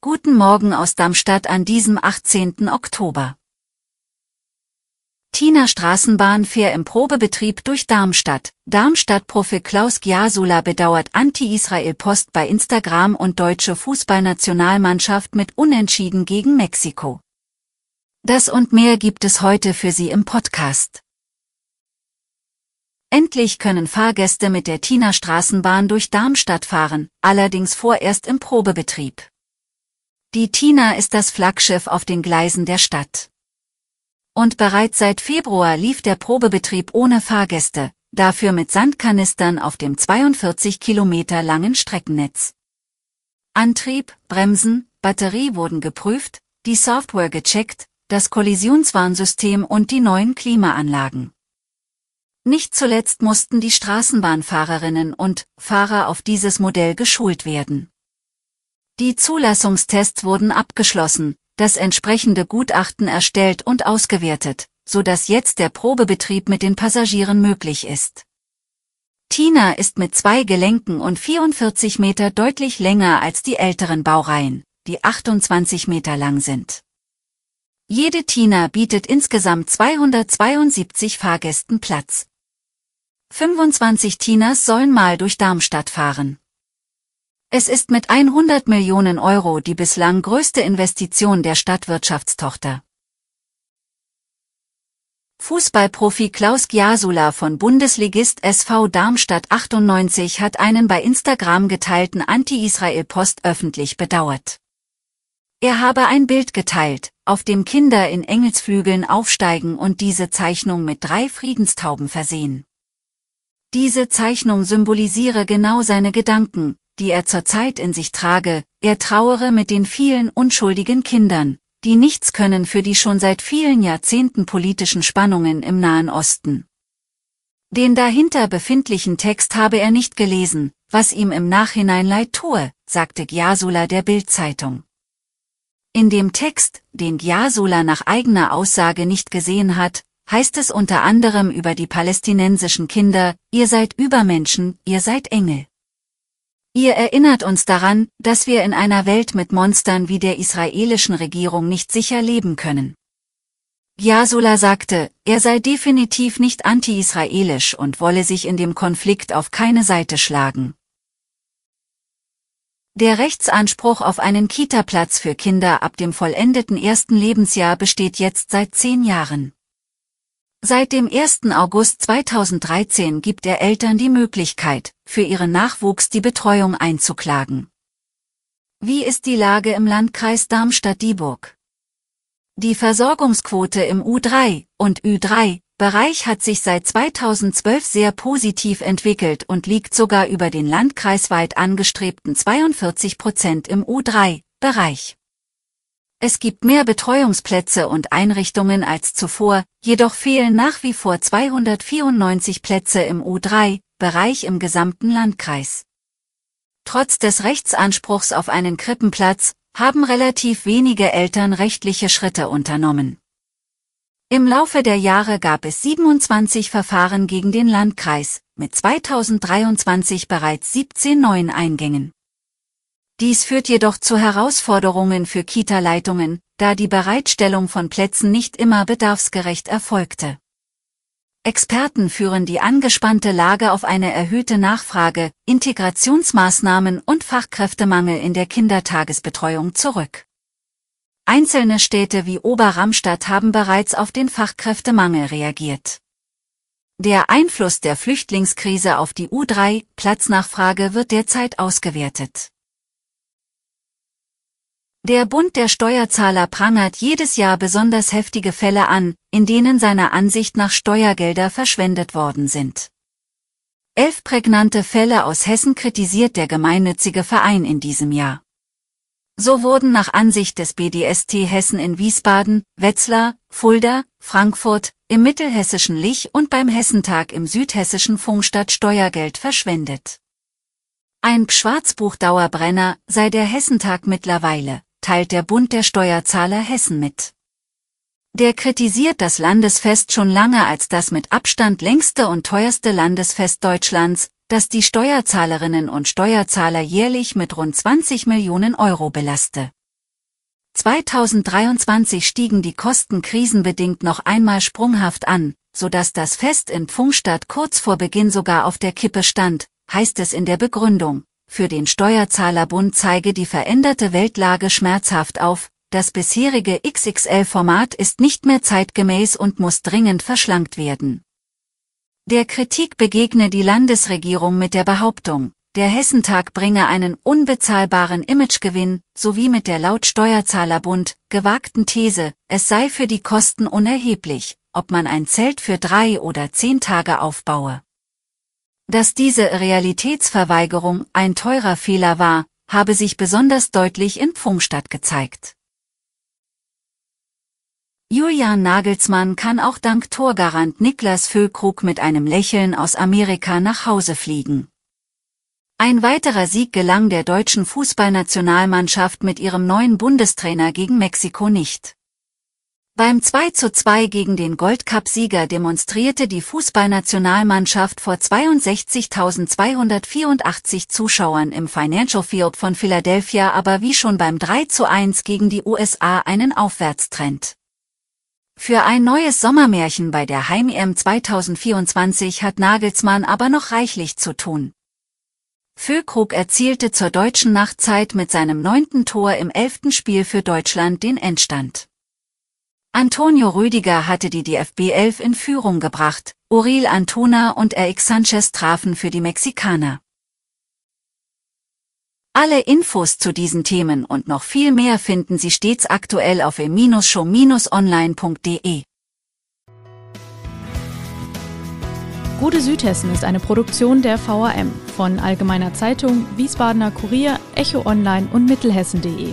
Guten Morgen aus Darmstadt an diesem 18. Oktober. Tina Straßenbahn fährt im Probebetrieb durch Darmstadt. Darmstadt-Profi Klaus Giasula bedauert Anti-Israel-Post bei Instagram und deutsche Fußballnationalmannschaft mit Unentschieden gegen Mexiko. Das und mehr gibt es heute für Sie im Podcast. Endlich können Fahrgäste mit der Tina Straßenbahn durch Darmstadt fahren, allerdings vorerst im Probebetrieb. Die Tina ist das Flaggschiff auf den Gleisen der Stadt. Und bereits seit Februar lief der Probebetrieb ohne Fahrgäste, dafür mit Sandkanistern auf dem 42 Kilometer langen Streckennetz. Antrieb, Bremsen, Batterie wurden geprüft, die Software gecheckt, das Kollisionswarnsystem und die neuen Klimaanlagen. Nicht zuletzt mussten die Straßenbahnfahrerinnen und Fahrer auf dieses Modell geschult werden. Die Zulassungstests wurden abgeschlossen, das entsprechende Gutachten erstellt und ausgewertet, so dass jetzt der Probebetrieb mit den Passagieren möglich ist. Tina ist mit zwei Gelenken und 44 Meter deutlich länger als die älteren Baureihen, die 28 Meter lang sind. Jede Tina bietet insgesamt 272 Fahrgästen Platz. 25 Tinas sollen mal durch Darmstadt fahren. Es ist mit 100 Millionen Euro die bislang größte Investition der Stadtwirtschaftstochter. Fußballprofi Klaus Giasula von Bundesligist SV Darmstadt 98 hat einen bei Instagram geteilten Anti-Israel-Post öffentlich bedauert. Er habe ein Bild geteilt, auf dem Kinder in Engelsflügeln aufsteigen und diese Zeichnung mit drei Friedenstauben versehen. Diese Zeichnung symbolisiere genau seine Gedanken, die er zurzeit in sich trage, er trauere mit den vielen unschuldigen Kindern, die nichts können für die schon seit vielen Jahrzehnten politischen Spannungen im Nahen Osten. Den dahinter befindlichen Text habe er nicht gelesen, was ihm im Nachhinein leid tue, sagte Gyasula der Bildzeitung. In dem Text, den Gyasula nach eigener Aussage nicht gesehen hat, heißt es unter anderem über die palästinensischen Kinder, ihr seid Übermenschen, ihr seid Engel. Ihr erinnert uns daran, dass wir in einer Welt mit Monstern wie der israelischen Regierung nicht sicher leben können. Yasula sagte, er sei definitiv nicht anti-israelisch und wolle sich in dem Konflikt auf keine Seite schlagen. Der Rechtsanspruch auf einen Kita-Platz für Kinder ab dem vollendeten ersten Lebensjahr besteht jetzt seit zehn Jahren. Seit dem 1. August 2013 gibt er Eltern die Möglichkeit, für ihren Nachwuchs die Betreuung einzuklagen. Wie ist die Lage im Landkreis Darmstadt-Dieburg? Die Versorgungsquote im U3 und Ü3 Bereich hat sich seit 2012 sehr positiv entwickelt und liegt sogar über den landkreisweit angestrebten 42 Prozent im U3 Bereich. Es gibt mehr Betreuungsplätze und Einrichtungen als zuvor, jedoch fehlen nach wie vor 294 Plätze im U3-Bereich im gesamten Landkreis. Trotz des Rechtsanspruchs auf einen Krippenplatz haben relativ wenige Eltern rechtliche Schritte unternommen. Im Laufe der Jahre gab es 27 Verfahren gegen den Landkreis, mit 2023 bereits 17 neuen Eingängen. Dies führt jedoch zu Herausforderungen für Kita-Leitungen, da die Bereitstellung von Plätzen nicht immer bedarfsgerecht erfolgte. Experten führen die angespannte Lage auf eine erhöhte Nachfrage, Integrationsmaßnahmen und Fachkräftemangel in der Kindertagesbetreuung zurück. Einzelne Städte wie Oberramstadt haben bereits auf den Fachkräftemangel reagiert. Der Einfluss der Flüchtlingskrise auf die U3-Platznachfrage wird derzeit ausgewertet. Der Bund der Steuerzahler prangert jedes Jahr besonders heftige Fälle an, in denen seiner Ansicht nach Steuergelder verschwendet worden sind. Elf prägnante Fälle aus Hessen kritisiert der gemeinnützige Verein in diesem Jahr. So wurden nach Ansicht des BDST Hessen in Wiesbaden, Wetzlar, Fulda, Frankfurt, im mittelhessischen Lich und beim Hessentag im südhessischen Funkstadt Steuergeld verschwendet. Ein Schwarzbuchdauerbrenner sei der Hessentag mittlerweile, teilt der Bund der Steuerzahler Hessen mit. Der kritisiert das Landesfest schon lange als das mit Abstand längste und teuerste Landesfest Deutschlands, das die Steuerzahlerinnen und Steuerzahler jährlich mit rund 20 Millionen Euro belaste. 2023 stiegen die Kosten krisenbedingt noch einmal sprunghaft an, so dass das Fest in Pfungstadt kurz vor Beginn sogar auf der Kippe stand, heißt es in der Begründung. Für den Steuerzahlerbund zeige die veränderte Weltlage schmerzhaft auf, das bisherige XXL-Format ist nicht mehr zeitgemäß und muss dringend verschlankt werden. Der Kritik begegne die Landesregierung mit der Behauptung, der Hessentag bringe einen unbezahlbaren Imagegewinn, sowie mit der laut Steuerzahlerbund gewagten These, es sei für die Kosten unerheblich, ob man ein Zelt für drei oder zehn Tage aufbaue. Dass diese Realitätsverweigerung ein teurer Fehler war, habe sich besonders deutlich in Pfungstadt gezeigt. Julian Nagelsmann kann auch dank Torgarant Niklas Füllkrug mit einem Lächeln aus Amerika nach Hause fliegen. Ein weiterer Sieg gelang der deutschen Fußballnationalmannschaft mit ihrem neuen Bundestrainer gegen Mexiko nicht. Beim 2 zu 2 gegen den Goldcup-Sieger demonstrierte die Fußballnationalmannschaft vor 62.284 Zuschauern im Financial Field von Philadelphia aber wie schon beim 3 zu 1 gegen die USA einen Aufwärtstrend. Für ein neues Sommermärchen bei der Heim-EM 2024 hat Nagelsmann aber noch reichlich zu tun. Füllkrug erzielte zur deutschen Nachtzeit mit seinem neunten Tor im elften Spiel für Deutschland den Endstand. Antonio Rüdiger hatte die DFB 11 in Führung gebracht, Uriel Antona und Eric Sanchez trafen für die Mexikaner. Alle Infos zu diesen Themen und noch viel mehr finden Sie stets aktuell auf e-show-online.de. Gute Südhessen ist eine Produktion der VAM von Allgemeiner Zeitung, Wiesbadener Kurier, Echo Online und Mittelhessen.de.